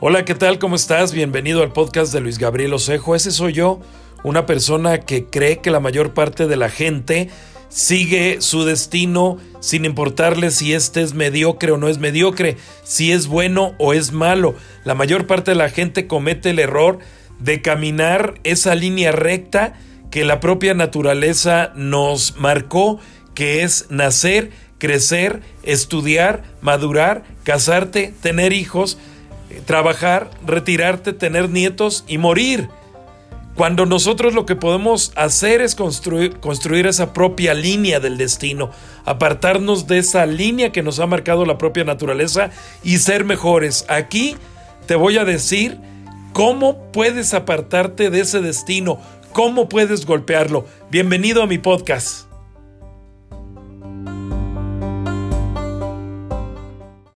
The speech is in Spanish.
Hola, ¿qué tal? ¿Cómo estás? Bienvenido al podcast de Luis Gabriel Osejo. Ese soy yo, una persona que cree que la mayor parte de la gente sigue su destino sin importarle si este es mediocre o no es mediocre, si es bueno o es malo. La mayor parte de la gente comete el error de caminar esa línea recta que la propia naturaleza nos marcó, que es nacer, crecer, estudiar, madurar, casarte, tener hijos, trabajar, retirarte, tener nietos y morir. Cuando nosotros lo que podemos hacer es construir, construir, esa propia línea del destino, apartarnos de esa línea que nos ha marcado la propia naturaleza y ser mejores. Aquí te voy a decir cómo puedes apartarte de ese destino, cómo puedes golpearlo. Bienvenido a mi podcast.